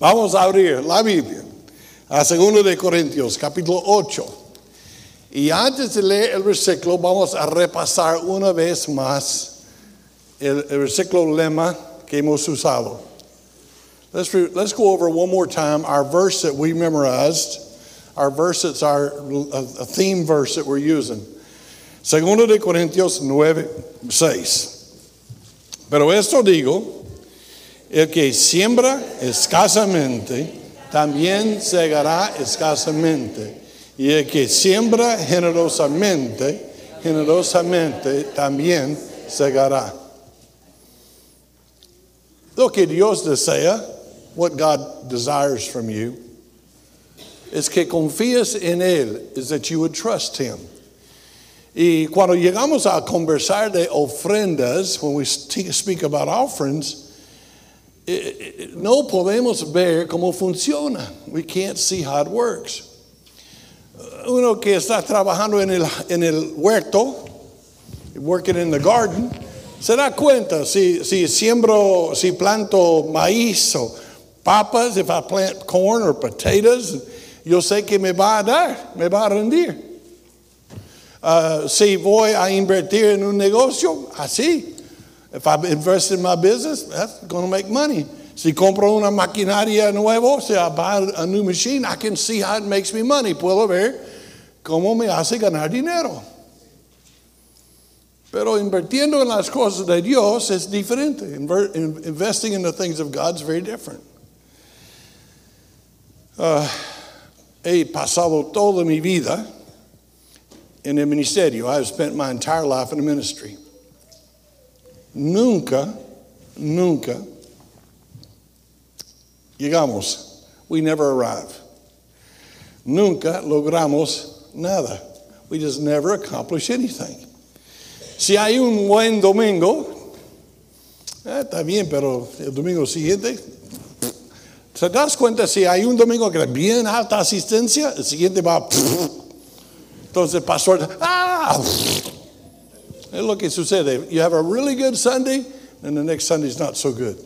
Vamos a abrir la Biblia a 2 de Corintios, capítulo 8. Y antes de leer el versículo, vamos a repasar una vez más el, el versículo lema que hemos usado. Let's, let's go over one more time our verse that we memorized, our verse that's our theme verse that we're using. Segundo de Corintios 9, 6. Pero esto digo, el que siembra escasamente, también segará escasamente. Y el que siembra generosamente, generosamente también segará. Lo que Dios desea, what God desires from you, es que confíes en Él, is that you would trust Him. Y cuando llegamos a conversar de ofrendas, when we speak about offerings, no podemos ver cómo funciona. We can't see how it works. Uno que está trabajando en el, en el huerto, working in the garden, se da cuenta si, si siembro, si planto maíz o papas, if I plant corn or potatoes, yo sé que me va a dar, me va a rendir. Uh, si voy a invertir en un negocio, así. If I invest in my business, that's going to make money. Si compro una maquinaria nueva, si I buy a new machine, I can see how it makes me money. Puedo ver cómo me hace ganar dinero. Pero invirtiendo en las cosas de Dios es diferente. Investing in the things of God is very different. Uh, he pasado toda mi vida en el ministerio. I've spent my entire life in the ministry. Nunca, nunca llegamos. We never arrive. Nunca logramos nada. We just never accomplish anything. Si hay un buen domingo, eh, está bien, pero el domingo siguiente, ¿te das cuenta si hay un domingo que es bien alta asistencia? El siguiente va, entonces pastor, ¡ah! Es lo que sucede. You have a really good Sunday, and the next Sunday is not so good.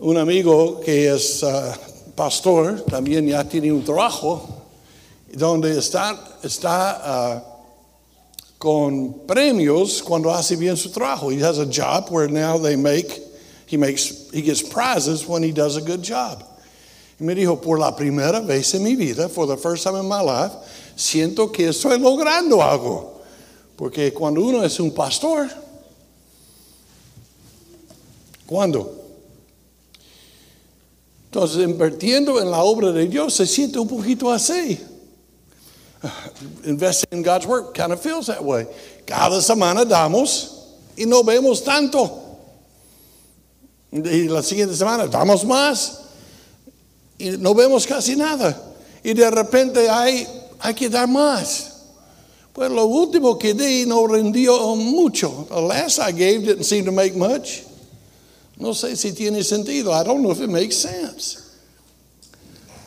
Un amigo que es ah, pastor también ya tiene un trabajo donde está, está ah, con premios cuando hace bien su trabajo. He has a job where now they make, he makes, he gets prizes when he does a good job. Y me dijo, por la primera vez en mi vida, for the first time in my life, siento que estoy logrando algo. Porque cuando uno es un pastor, ¿cuándo? Entonces, invirtiendo en la obra de Dios se siente un poquito así. Investing in God's work kind of feels that way. Cada semana damos y no vemos tanto. Y la siguiente semana damos más y no vemos casi nada. Y de repente hay, hay que dar más. Pues lo último que di no rendió mucho. The last I gave didn't seem to make much. No sé si tiene sentido. I don't know if it makes sense.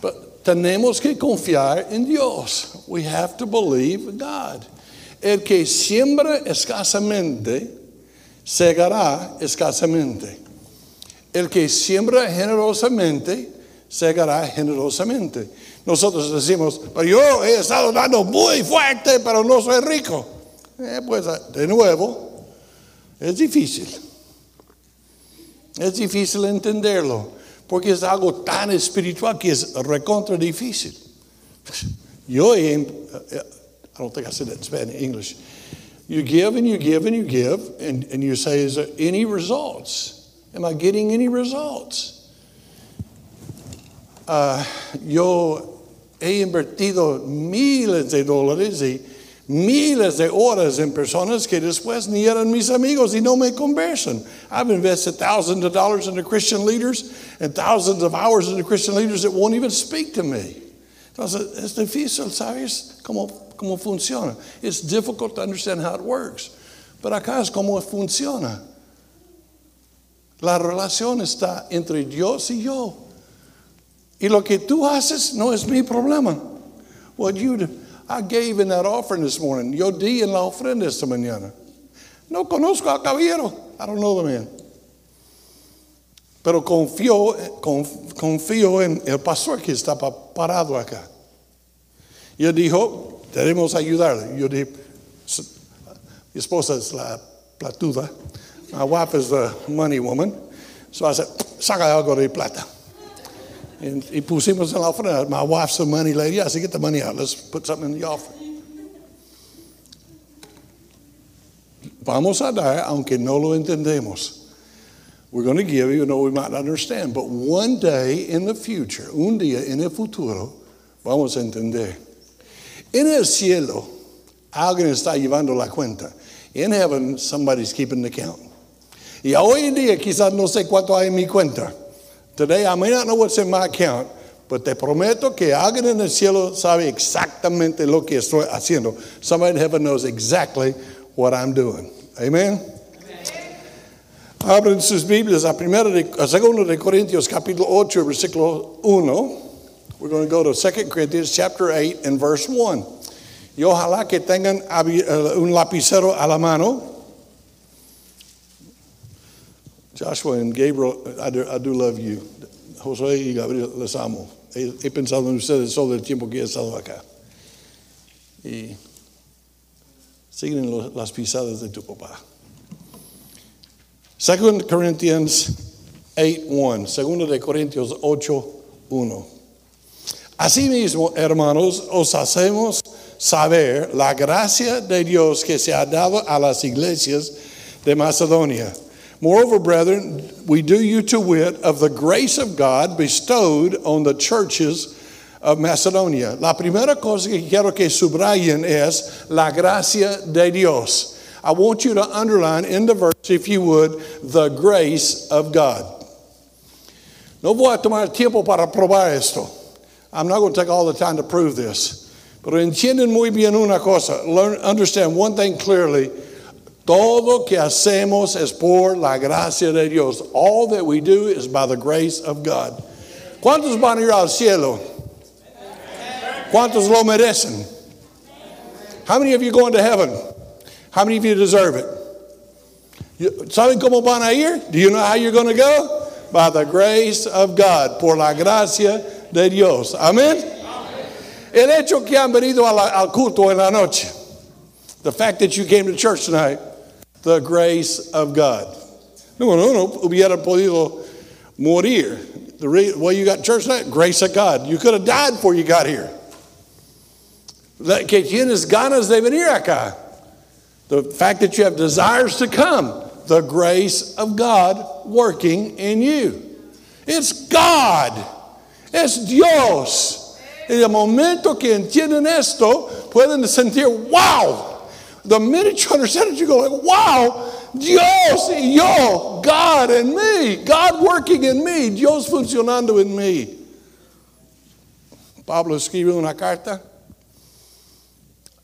But tenemos que confiar en Dios. We have to believe God. El que siembra escasamente, segará escasamente. El que siembra generosamente, segará generosamente. Nosotros decimos, pero yo he estado dando muy fuerte, pero no soy rico. Eh, pues de nuevo, es difícil. Es difícil entenderlo, porque es algo tan espiritual que es recontra difícil. Yo he, I don't think I said that in Spanish, English. You give and you give and you give, and, and you say, is there any results? Am I getting any results? Uh, yo he invertido miles de dólares y miles de horas en personas que después ni eran mis amigos y no me conversan. I've invested thousands of dollars into Christian leaders and thousands of hours into Christian leaders that won't even speak to me. Entonces, es difícil, ¿sabes? Cómo, cómo funciona. It's difficult to understand how it works. Pero acá es cómo funciona. La relación está entre Dios y yo. Y lo que tú haces no es mi problema. What you. I gave in that offering this morning. Yo di en la ofrenda esta mañana. No conozco al caballero. I don't know the man. Pero confío, confío en el pastor que está parado acá. Y él dijo, debemos ayudarle. Yo dije, mi esposa es la platuda. My wife is the money woman. So I said, saca algo de plata. Y, pusimos en la ofrenda. My wife's the money lady. I said, get the money out. Let's put something in the offering. Vamos a dar, aunque no lo entendemos. We're going to give, even though we might not understand. But one day in the future, un día en el futuro, vamos a entender. En el cielo, alguien está llevando la cuenta. In heaven, somebody's keeping the count. Y hoy en día quizás no sé cuánto hay en mi cuenta. Today I may not know what's in my account, but te prometo que alguien en el cielo sabe exactamente lo que estoy haciendo. Somebody in heaven knows exactly what I'm doing. Amen. Abren sus Biblias a, primera a segundo de Corintios capítulo 8 versículo 1. We're going to go to 2 Corinthians chapter 8 and verse 1. Y ojalá que tengan eh, un lapicero a la mano. Joshua and Gabriel, I do, I do love you. José y Gabriel, les amo. He, pensado en ustedes todo el tiempo que he estado acá. Y siguen las pisadas de tu papá. 2 Corinthians 8:1, segundo Corintios 8:1. Asimismo, hermanos, os hacemos saber la gracia de Dios que se ha dado a las iglesias de Macedonia. Moreover, brethren, we do you to wit of the grace of God bestowed on the churches of Macedonia. La primera cosa que quiero que subrayen es la gracia de Dios. I want you to underline in the verse, if you would, the grace of God. No voy a tomar tiempo para probar esto. I'm not going to take all the time to prove this. Pero entienden muy bien una cosa. Learn, understand one thing clearly. Todo que hacemos es por la gracia de Dios. All that we do is by the grace of God. ¿Cuántos van a ir al cielo? ¿Cuántos lo merecen? How many of you going to heaven? How many of you deserve it? ¿Saben cómo van a ir? Do you know how you're going to go? By the grace of God, por la gracia de Dios. Amén. El hecho que han venido al culto en la noche, the fact that you came to church tonight, the grace of God. No, no, no, hubiera podido morir. The re- way you got church tonight, grace of God. You could have died before you got here. Que tienes ganas de venir acá. The fact that you have desires to come, the grace of God working in you. It's God. It's Dios. En el momento que entienden esto, pueden sentir, wow. The minute you understand it, you go like, wow, Dios y yo, God and me, God working in me, Dios funcionando en mí. Pablo escribe una carta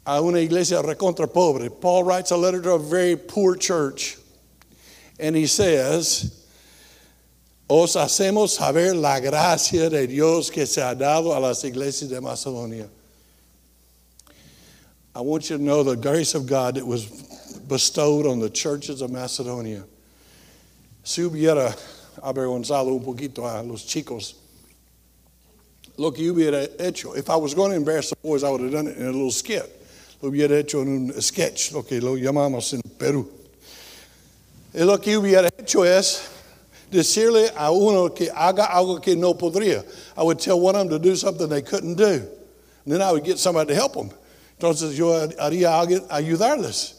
a una iglesia recontra pobre. Paul writes a letter to a very poor church, and he says, os hacemos saber la gracia de Dios que se ha dado a las iglesias de Macedonia. I want you to know the grace of God that was bestowed on the churches of Macedonia. Si avergonzado un poquito a los chicos, lo que hubiera hecho, if I was going to embarrass the boys, I would have done it in a little skit. Lo hubiera hecho en un sketch, lo que lo llamamos en Perú. Y lo que hubiera hecho es decirle a uno que haga algo que no podría. I would tell one of them to do something they couldn't do. And then I would get somebody to help them. Entonces yo haría ayudarles.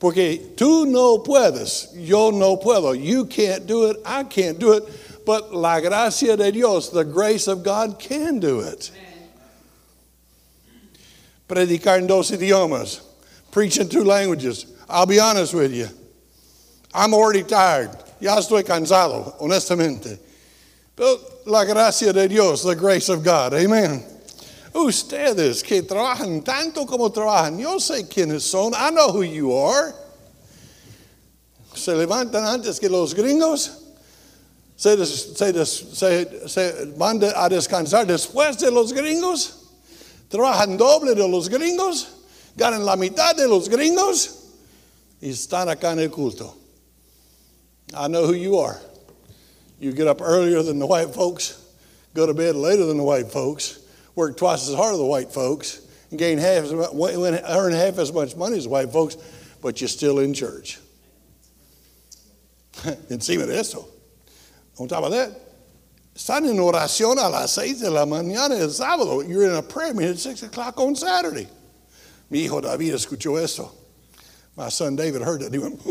Porque tú no puedes, yo no puedo. You can't do it, I can't do it. But la gracia de Dios, the grace of God can do it. Predicar en dos idiomas, preach in two languages. I'll be honest with you. I'm already tired. Ya estoy cansado, honestamente. But la gracia de Dios, the grace of God. Amen. Ustedes que trabajan tanto como trabajan, yo sé quiénes son. I know who you are. Se levantan antes que los gringos. Se, des, se, des, se, se van a descansar después de los gringos. Trabajan doble de los gringos. Ganan la mitad de los gringos. Y están acá en el culto. I know who you are. You get up earlier than the white folks, go to bed later than the white folks, work twice as hard as the white folks, and gain half as much, earn half as much money as white folks, but you're still in church. Encima de eso. On top of that, están en oración a las seis de la mañana el sábado. You're in a prayer meeting at six o'clock on Saturday. Mi hijo David escuchó eso. My son David heard it. He went,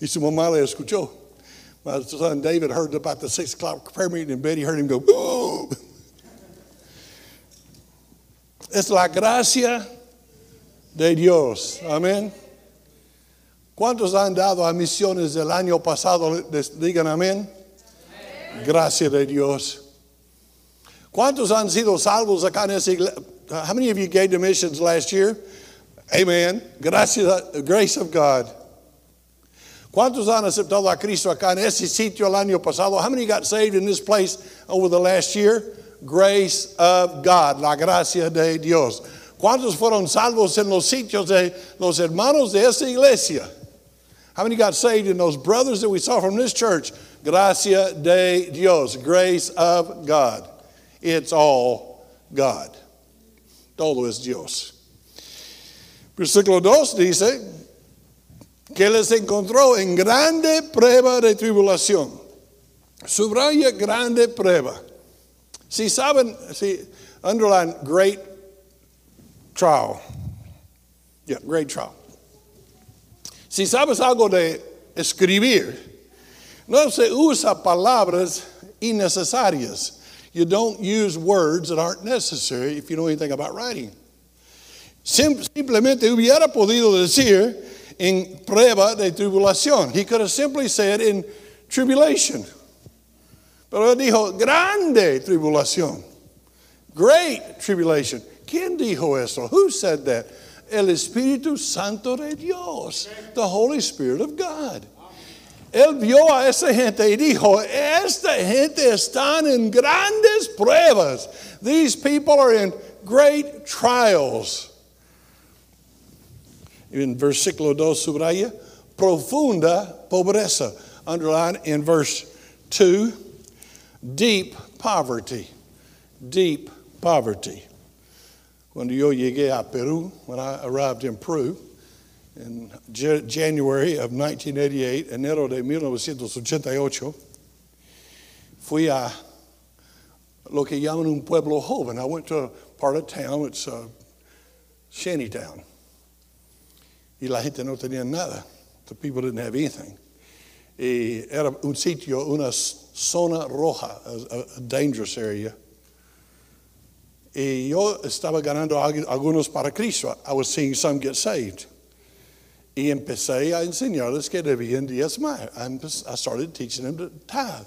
y su mamá le escuchó. My son David heard about the six o'clock prayer meeting in bed. He heard him go, Boom! Es la gracia de Dios. Amén. ¿Cuántos han dado a misiones del año pasado? Digan amén. Gracias de Dios. ¿Cuántos han sido salvos acá en esa iglesia? How many of you gave to missions last year? Amen. Gracias, The grace of God. ¿Cuántos han aceptado a Cristo acá en sitio el año pasado? How many got saved in this place over the last year? Grace of God, la gracia de Dios. ¿Cuántos fueron salvos en los sitios de los hermanos de iglesia? How many got saved in those brothers that we saw from this church? Gracia de Dios, grace of God. It's all God. Todo es Dios. Versículo 2 dice que les encontró en grande prueba de tribulación. Subraya grande prueba. Si saben, si underline great trial. Yeah, great trial. Si sabes algo de escribir, no se usa palabras innecesarias. You don't use words that aren't necessary if you know anything about writing. Simplemente hubiera podido decir en prueba de tribulación. He could have simply said in tribulation. Pero él dijo grande tribulación. Great tribulation. ¿Quién dijo eso? Who said that? el Espíritu Santo de Dios, the Holy Spirit of God. Él vio a esa gente y dijo, esta gente están en grandes pruebas. These people are in great trials. En versículo 2 subraya, profunda pobreza. Underline in verse 2, deep poverty. Deep poverty. Cuando yo llegué a Perú, when I arrived in Peru, in January of 1988, enero de 1988, fui a lo que llaman un pueblo joven. I went to a part of town, it's a shanty town. Y la gente no tenía nada. The people didn't have anything. Y era un sitio, una zona roja, a, a dangerous area. Y yo estaba ganando algunos para Cristo. I was seeing some get saved. Y empecé a enseñarles que debían diezmar. I started teaching them to tithe.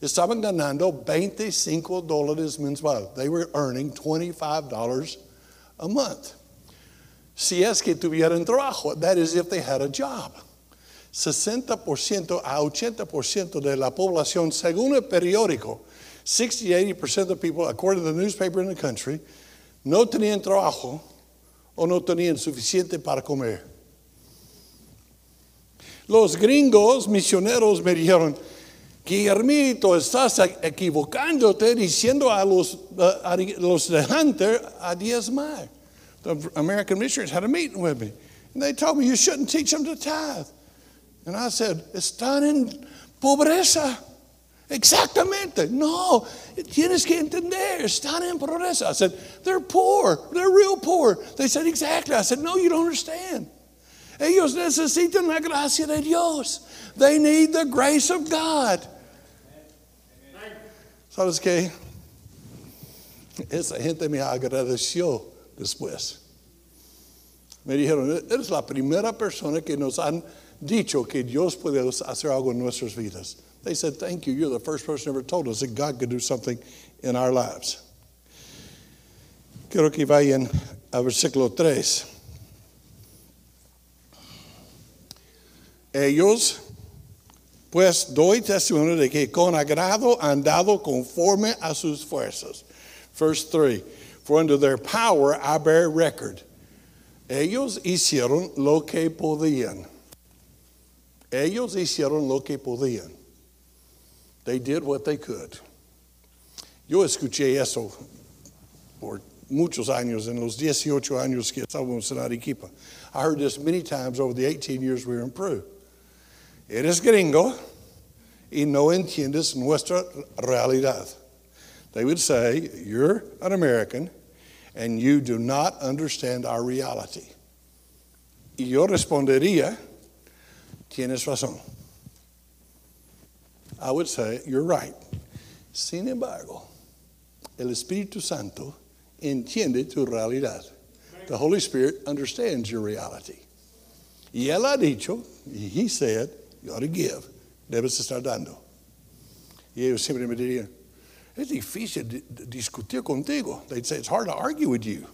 Estaban ganando 25 dólares mensual. They were earning $25 a month. Si es que tuvieran trabajo, that is if they had a job. 60% a 80% de la población, según el periódico, 60 80% of people, according to the newspaper in the country, no tenían trabajo o no tenían suficiente para comer. Los gringos misioneros me dijeron, Guillermito, estás equivocándote diciendo a los, a los de Hunter a diezmar. The American missionaries had a meeting with me. And they told me you shouldn't teach them to tithe. And I said, están en pobreza. Exactamente. No, tienes que entender. Están en pobreza. I said, they're poor. They're real poor. They said, exactly. I said, no, you don't understand. Ellos necesitan la gracia de Dios. They need the grace of God. ¿Sabes qué? Esa gente me agradeció después. Me dijeron, eres la primera persona que nos han dicho que Dios puede hacer algo en nuestras vidas. They said, Thank you. You're the first person ever told us that God could do something in our lives. Quiero que vayan a versículo 3. Ellos, pues doy testimonio de que con agrado han dado conforme a sus fuerzas. Verse 3 For under their power I bear record. Ellos hicieron lo que podían. Ellos hicieron lo que podían. They did what they could. Yo escuché eso por muchos años, en los 18 años que estábamos en Arequipa. I heard this many times over the 18 years we were in Peru. Eres gringo y no entiendes nuestra realidad. They would say, You're an American and you do not understand our reality. Y yo respondería, Tienes razón. I would say, You're right. Sin embargo, el Espíritu Santo entiende tu realidad. The Holy Spirit understands your reality. Y Él ha dicho, He said, You ought to give. Debes estar dando. Y ellos siempre me dirían, es difícil discutir contigo. They'd say, It's hard to argue with you.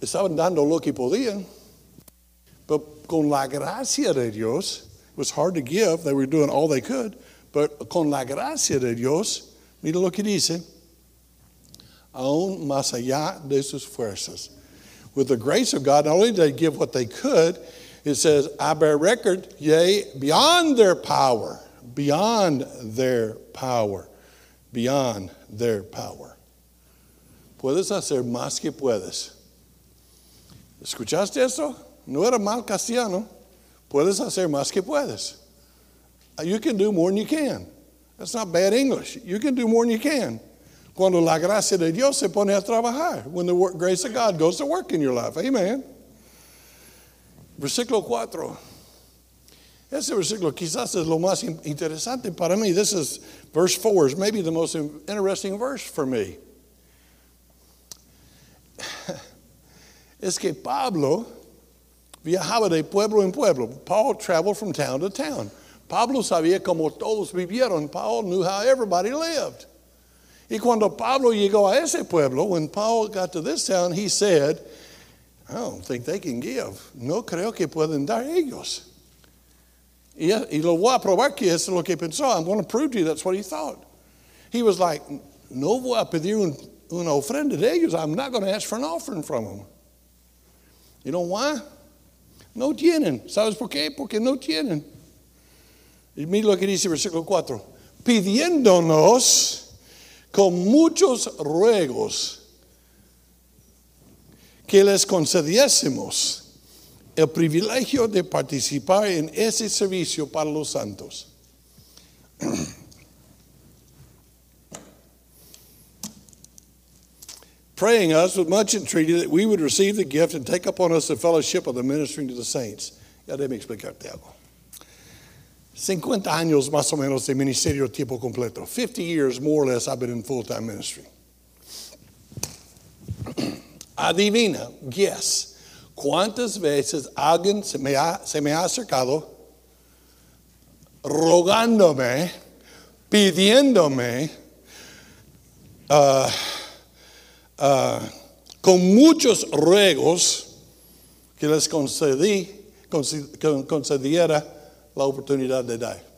Estaban dando lo que podían. But con la gracia de Dios, it was hard to give. They were doing all they could. But con la gracia de Dios, mira lo que dice, aún más allá de sus fuerzas. With the grace of God, not only did they give what they could, it says, I bear record, yea, beyond their power, beyond their power, beyond their power. Puedes hacer más que puedes. ¿Escuchaste eso? No era mal castellano. Puedes hacer más que puedes. Uh, you can do more than you can. That's not bad English. You can do more than you can. Cuando la gracia de Dios se pone a trabajar. When the grace of God goes to work in your life. Amen. Versículo 4. Ese versículo quizás es lo más interesante para mí. This is verse 4 is maybe the most interesting verse for me. es que Pablo viajaba de pueblo en pueblo. Paul traveled from town to town. Pablo sabía como todos vivieron. Paul knew how everybody lived. Y cuando Pablo llegó a ese pueblo, when Paul got to this town, he said, I don't think they can give. No creo que pueden dar ellos. Y, y lo voy a probar que es lo que pensó. I'm going to prove to you that's what he thought. He was like, no voy a pedir un, una ofrenda de ellos. I'm not going to ask for an offering from them. You know why? No tienen. ¿Sabes por qué? Porque no tienen. Y mira lo que dice versículo 4. Pidiéndonos con muchos ruegos que les concediésemos el privilegio de participar en ese servicio para los santos. Praying us with much entreaty that we would receive the gift and take upon us the fellowship of the ministering to the saints. Ya déjame explicarte algo. 50 años más o menos de ministerio tiempo completo. 50 years more or less I've been in full-time ministry. Adivina, guess, cuántas veces alguien se me ha, se me ha acercado rogándome, pidiéndome, uh, uh, con muchos ruegos que les concedí, concediera la oportunidad de dar.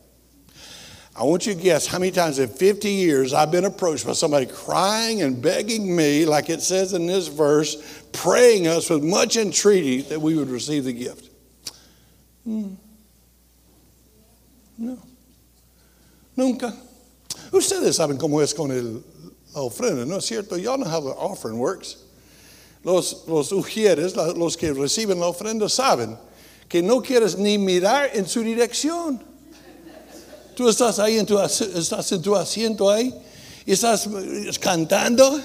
I want you to guess how many times in 50 years I've been approached by somebody crying and begging me, like it says in this verse, praying us with much entreaty that we would receive the gift. Hmm. No. Nunca. who said this? saben cómo es con el, ofrenda, ¿no es cierto? Y'all know how the offering works. Los, los ujieres, los que reciben la ofrenda, saben que no quieres ni mirar en su dirección. Tú estás ahí, en tu, estás en tu asiento ahí y estás cantando.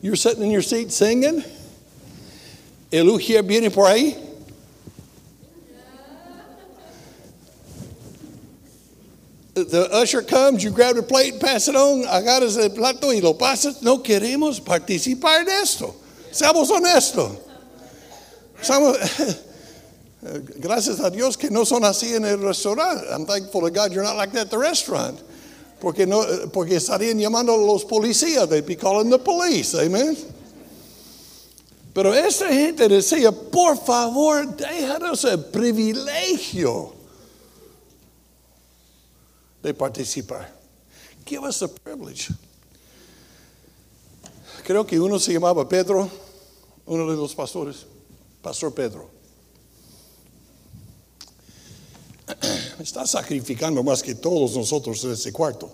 You're sitting in your seat singing. El ujier viene por ahí. The usher comes, you grab the plate, pass it on, agarras el plato y lo pasas. No queremos participar de esto. Seamos honestos. Somos, gracias a Dios que no son así en el restaurante. I'm thankful to God you're not like that at the restaurant. Porque, no, porque estarían llamando a los policías. They'd be calling the police. Amen. Pero esta gente decía, por favor, déjanos el privilegio de participar. Give us the privilege. Creo que uno se llamaba Pedro, uno de los pastores. Pastor Pedro. Está sacrificando más que todos nosotros en ese cuarto.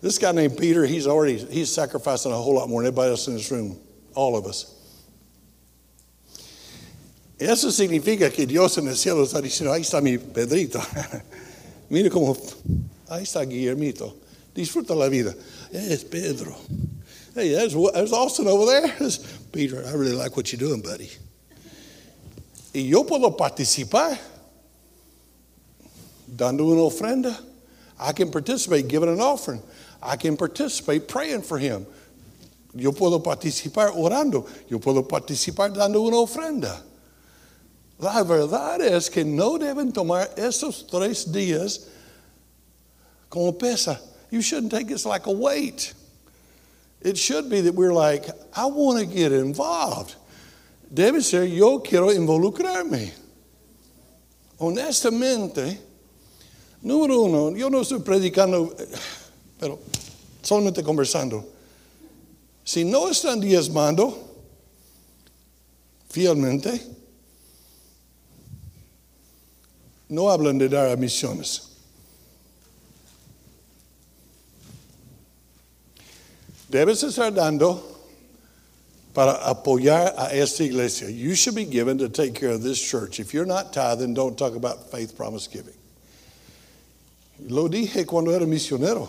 This guy named Peter, he's already he's sacrificing a whole lot more than everybody else in this room, all of us. Eso significa que Dios en el cielo está diciendo, ahí está mi Pedrito. Mire cómo, ahí está Guillermito. Disfruta la vida. Es Pedro. Hey, there's, there's Austin over there. There's Peter, I really like what you're doing, buddy. Y yo puedo participar dando una ofrenda. I can participate giving an offering. I can participate praying for him. Yo puedo participar orando. Yo puedo participar dando una ofrenda. La verdad es que no deben tomar esos tres días como pesa. You shouldn't take it like a weight. It should be that we're like, I want to get involved. Debe ser, yo quiero involucrarme. Honestamente, número uno, yo no estoy predicando, pero solamente conversando. Si no están diezmando fielmente, no hablan de dar a misiones. Debes estar dando para apoyar a esta iglesia. You should be given to take care of this church. If you're not tithing, don't talk about faith promise giving. Lo dije cuando era misionero.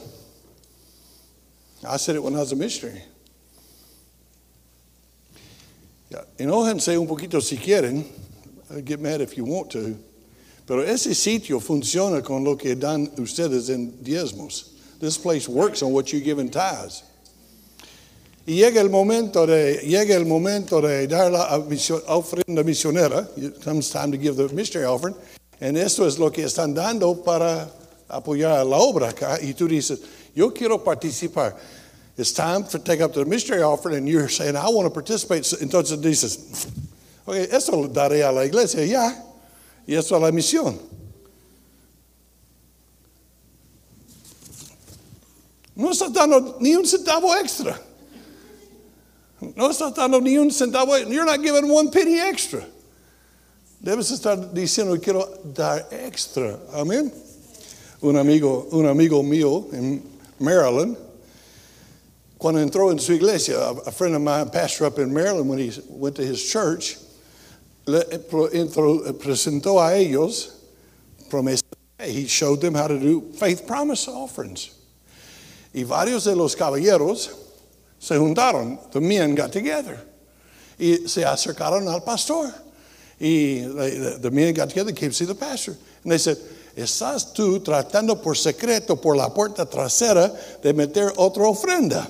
I said it when I was a missionary. Yeah, enójense un poquito si quieren. Get mad if you want to. Pero ese sitio funciona con lo que dan ustedes en diezmos. This place works on what you give in tithes. Y llega el momento de, llega el momento de dar la ofrenda misionera. It comes time to give the missionary offering. And esto es lo que están dando para apoyar la obra. Y tú dices, yo quiero participar. It's time to take up the missionary offering and you're saying, I want to participate. Entonces dices, okay, esto lo daré a la iglesia. Ya. Y eso es la misión. No está dando ni un centavo extra. No está dando ni un centavo. You're not giving one penny extra. Debes estar diciendo quiero dar extra. Amén. Un amigo, un amigo mío en Maryland, cuando entró en su iglesia, a friend of mine, pastor up in Maryland, when he went to his church, le eh, eh, presentó a ellos promesas. He showed them how to do faith promise offerings. Y varios de los caballeros se juntaron. The men got together. Y se acercaron al pastor. Y eh, the, the men got together, came to see the pastor. And they said, Estás tú tratando por secreto, por la puerta trasera, de meter otra ofrenda.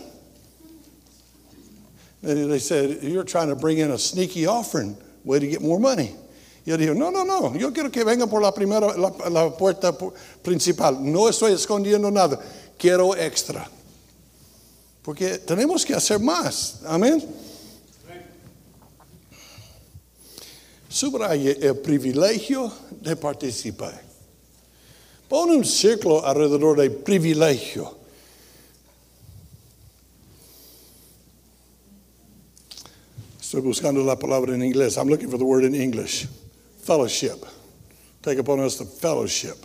And they said, You're trying to bring in a sneaky offering way to get more money. Yo digo, no, no, no, yo quiero que venga por la primera, la puerta principal. No estoy escondiendo nada. Quiero extra. Porque tenemos que hacer más. Amén. Subraye el privilegio de participar. Pone un círculo alrededor del privilegio. Estoy buscando la palabra en inglés. I'm looking for the word in English. Fellowship. Take upon us the fellowship.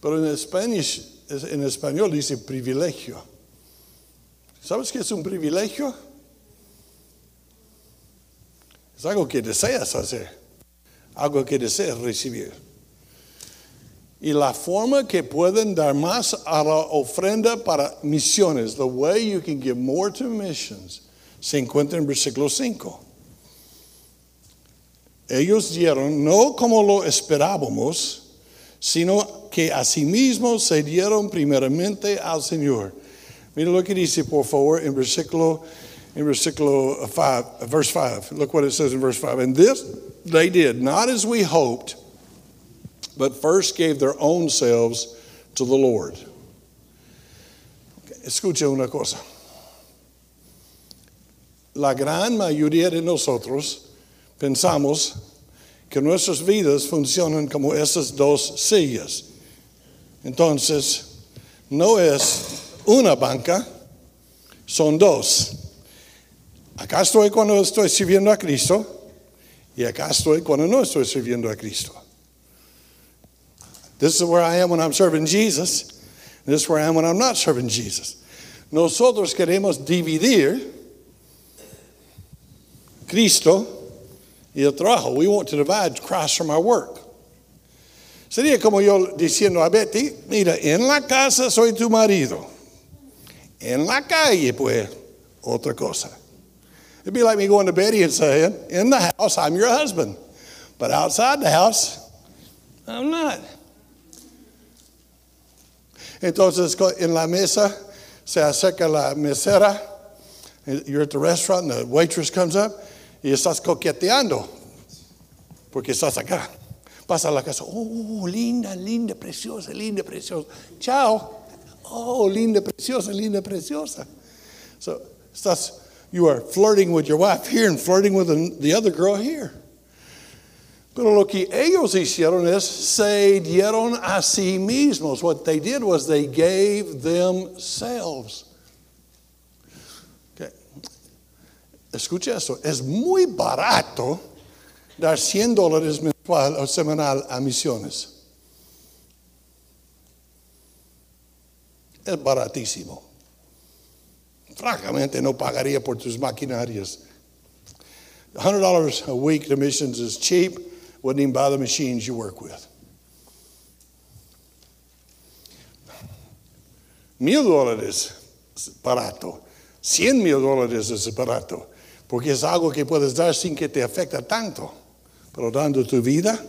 Pero en, Spanish, en español dice privilegio. ¿Sabes qué es un privilegio? Es algo que deseas hacer. Algo que deseas recibir. Y la forma que pueden dar más a la ofrenda para misiones, the way you can give more to missions, se encuentra en versículo 5. Ellos dieron no como lo esperábamos, sino que asimismo se dieron primeramente al Señor. Mira lo que dice, por favor, en versículo, en versículo 5, verse 5. Look what it says in verse 5. And this they did, not as we hoped, but first gave their own selves to the Lord. Escucha una cosa la gran mayoría de nosotros pensamos que nuestras vidas funcionan como esas dos sillas. Entonces, no es una banca, son dos. Acá estoy cuando estoy sirviendo a Cristo Y acá estoy cuando no estoy sirviendo a Cristo. This is where I am when I'm serving Jesus. This is where I am when I'm not serving Jesus. Nosotros queremos dividir Cristo y el trabajo. We want to divide Christ from our work. Sería como yo diciendo a Betty, mira, en la casa soy tu marido. En la calle, pues, otra cosa. It'd be like me going to Betty and saying, in the house, I'm your husband. But outside the house, I'm not. Entonces, en la mesa, se acerca la mesera. You're at the restaurant, and the waitress comes up, y estás coqueteando, porque estás acá. Pasa a la casa, oh, oh, oh, linda, linda, preciosa, linda, preciosa. Chao. Oh, linda, preciosa, linda, preciosa. So, estás, you are flirting with your wife here and flirting with the other girl here. Pero lo que ellos hicieron es se dieron a sí mismos. What they did was they gave themselves. Okay. Escucha esto. Es muy barato dar 100 dólares mensual o semanal a misiones. Es baratísimo. Francamente, no pagaría por tus maquinarias. $100 a week to missions is cheap. Wouldn't even buy the machines you work with. Mil dólares es barato. Cien mil dólares es barato. Porque es algo que puedes dar sin que te afecte tanto. Pero dando tu vida,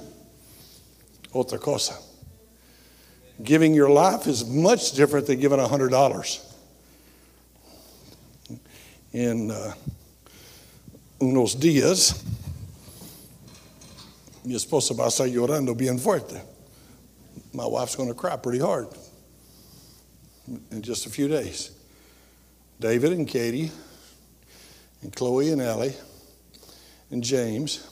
otra cosa. Giving your life is much different than giving $100. In uh, unos días, mi esposa va a estar llorando bien fuerte. My wife's going to cry pretty hard in just a few days. David and Katie, and Chloe and Ellie, and James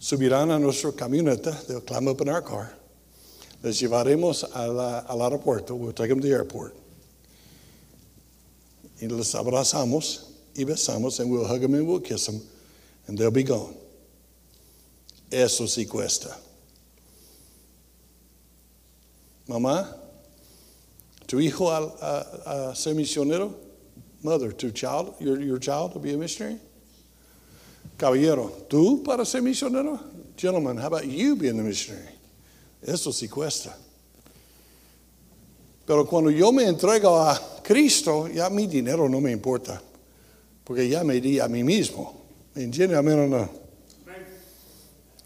subirán a nuestra camioneta. They'll climb up in our car. Les llevaremos al, al aeropuerto. We'll take them to the airport. Y les abrazamos y besamos, and we'll hug them and we'll kiss them and they'll be gone. Eso sí cuesta. Mamá, tu hijo a, a, a ser misionero? Mother, to child, your, your child to be a missionary? Caballero, ¿tú para ser misionero? Gentlemen, how about you being a missionary? Eso sí cuesta. Pero cuando yo me entrego a Cristo, ya mi dinero no me importa, porque ya me di a mí mismo. No.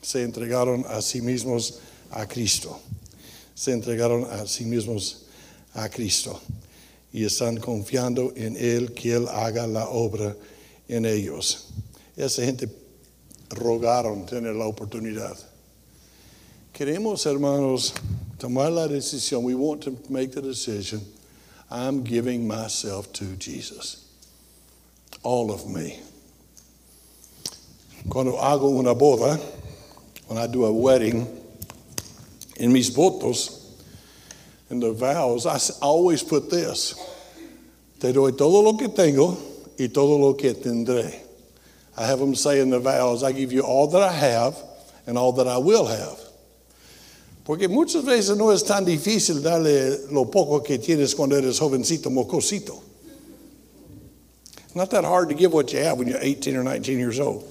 Se entregaron a sí mismos a Cristo. Se entregaron a sí mismos a Cristo. Y están confiando en Él que Él haga la obra en ellos. Esa gente rogaron tener la oportunidad. Queremos, hermanos, tomar la decisión. We want to make the decision. I'm giving myself to Jesus. All of me. Cuando hago una boda, when I do a wedding, in mis votos, in the vows, I always put this. Te doy todo lo que tengo y todo lo que tendré. I have them say in the vows, I give you all that I have and all that I will have. Porque muchas veces no es tan difícil darle lo poco que tienes cuando eres jovencito, mocosito. Not that hard to give what you have when you're 18 or 19 years old.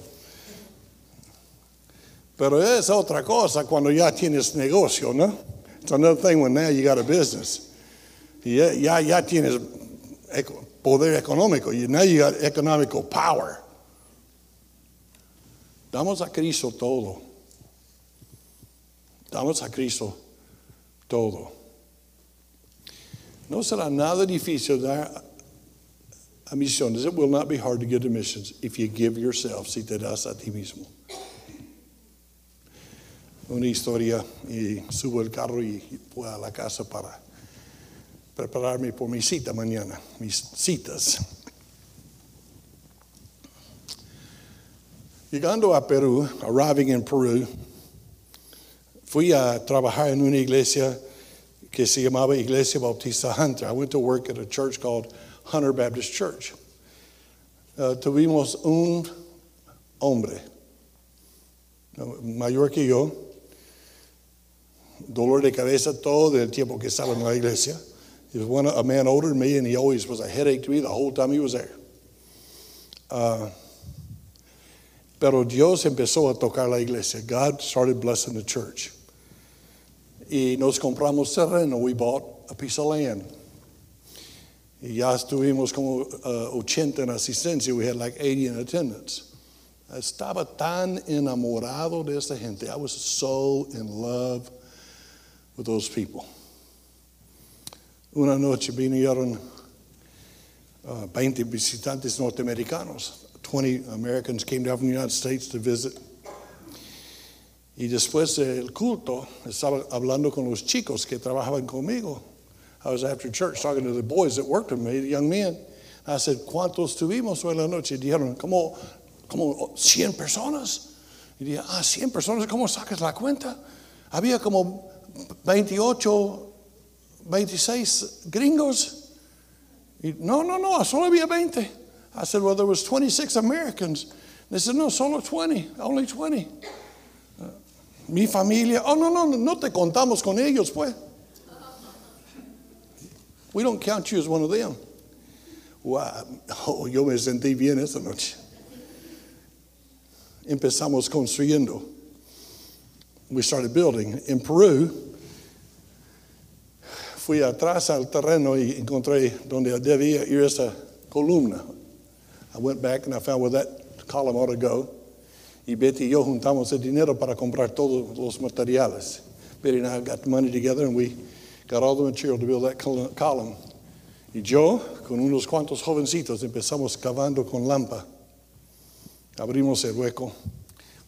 Pero es otra cosa cuando ya tienes negocio, ¿no? It's another thing when now you got a business. Ya, ya, ya tienes poder económico. Now you got economical power. Damos a Cristo todo. Damos a Cristo todo. No será nada difícil dar a misiones. It will not be hard to get to missions if you give yourself, si te das a ti mismo una historia y subo el carro y voy a la casa para prepararme por mi cita mañana, mis citas. Llegando a Perú, arriving in Peru, fui a trabajar en una iglesia que se llamaba Iglesia Bautista Hunter. I went to work at a church called Hunter Baptist Church. Uh, tuvimos un hombre, mayor que yo, dolor de cabeza todo el tiempo que estaba en la iglesia. He was one, a man older than me, and he always was a headache to me the whole time he was there. Uh, pero Dios empezó a tocar la iglesia. God started blessing the church. Y nos compramos terreno. We bought a piece of land. Y ya estuvimos como uh, 80 en asistencia. We had like 80 in attendance. Estaba tan enamorado de esta gente. I was so in love with those people. Una noche vinieron uh, 20 visitantes norteamericanos. 20 Americans came down from the United States to visit. Y después del culto, estaba hablando con los chicos que trabajaban conmigo. I was after church talking to the boys that worked with me, the young men. I said, ¿cuántos tuvimos hoy la noche? Dijeron, como, como 100 personas. Y dije, ah, 100 personas, ¿cómo sacas la cuenta? Había como 28 26 gringos. no, no, no, solo había 20. I said, well, there was 26 Americans. They said, no, solo 20, only 20. Uh, mi familia, oh, no, no, no te contamos con ellos, pues. We don't count you as one of them. Wow. Oh, yo me sentí bien esa noche. Empezamos construyendo. We started building. In Peru, fui atrás al terreno y encontré donde debía ir esa columna. I went back and I found where that column ought to go. Y Betty y yo juntamos el dinero para comprar todos los materiales. Betty and I got the money together and we got all the material to build that column. Y yo, con unos cuantos jovencitos, empezamos cavando con lampa. Abrimos el hueco.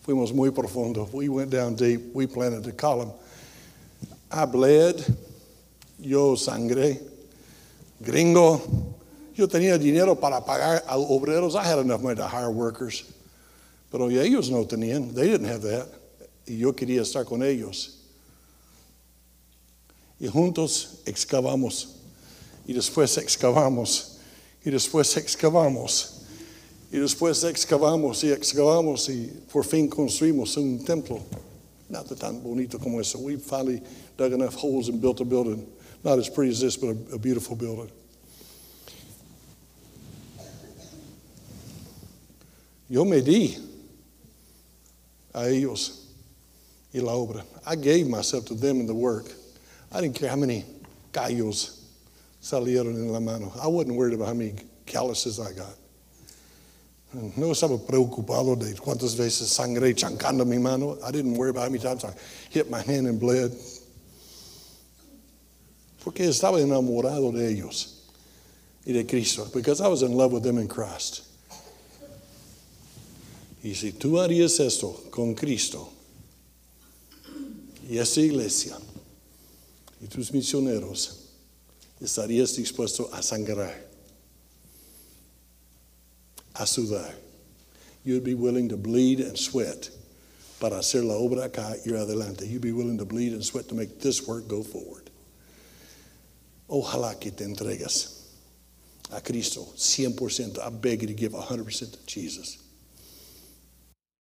Fuimos muy profundo. We went down deep. We planted the column. I bled. yo sangré, gringo. Yo tenía dinero para pagar a obreros. I had enough money to hire workers. Pero ellos no tenían. They didn't have that. Y yo quería estar con ellos. Y juntos excavamos. Y después excavamos. Y después excavamos. Y después excavamos y excavamos y por fin construimos un templo. Nada tan bonito como eso. We finally dug enough holes and built a building. Not as pretty as this, but a, a beautiful building. Yo me di a ellos y la obra. I gave myself to them in the work. I didn't care how many callos salieron en la mano. I wasn't worried about how many calluses I got. No estaba preocupado de cuántas veces sangré chancando mi mano. I didn't worry about how many times I hit my hand and bled. porque estaba enamorado de ellos y de Cristo, because I was in love with them in Christ. Y si tú harías esto con Cristo y esa iglesia y tus misioneros, estarías dispuesto a sangrar, a sudar. You'd be willing to bleed and sweat para hacer la obra acá ir adelante. You'd be willing to bleed and sweat to make this work go forward. Oh, Ojalá que te entregues a Cristo 100%. I beg you to give 100% to Jesus.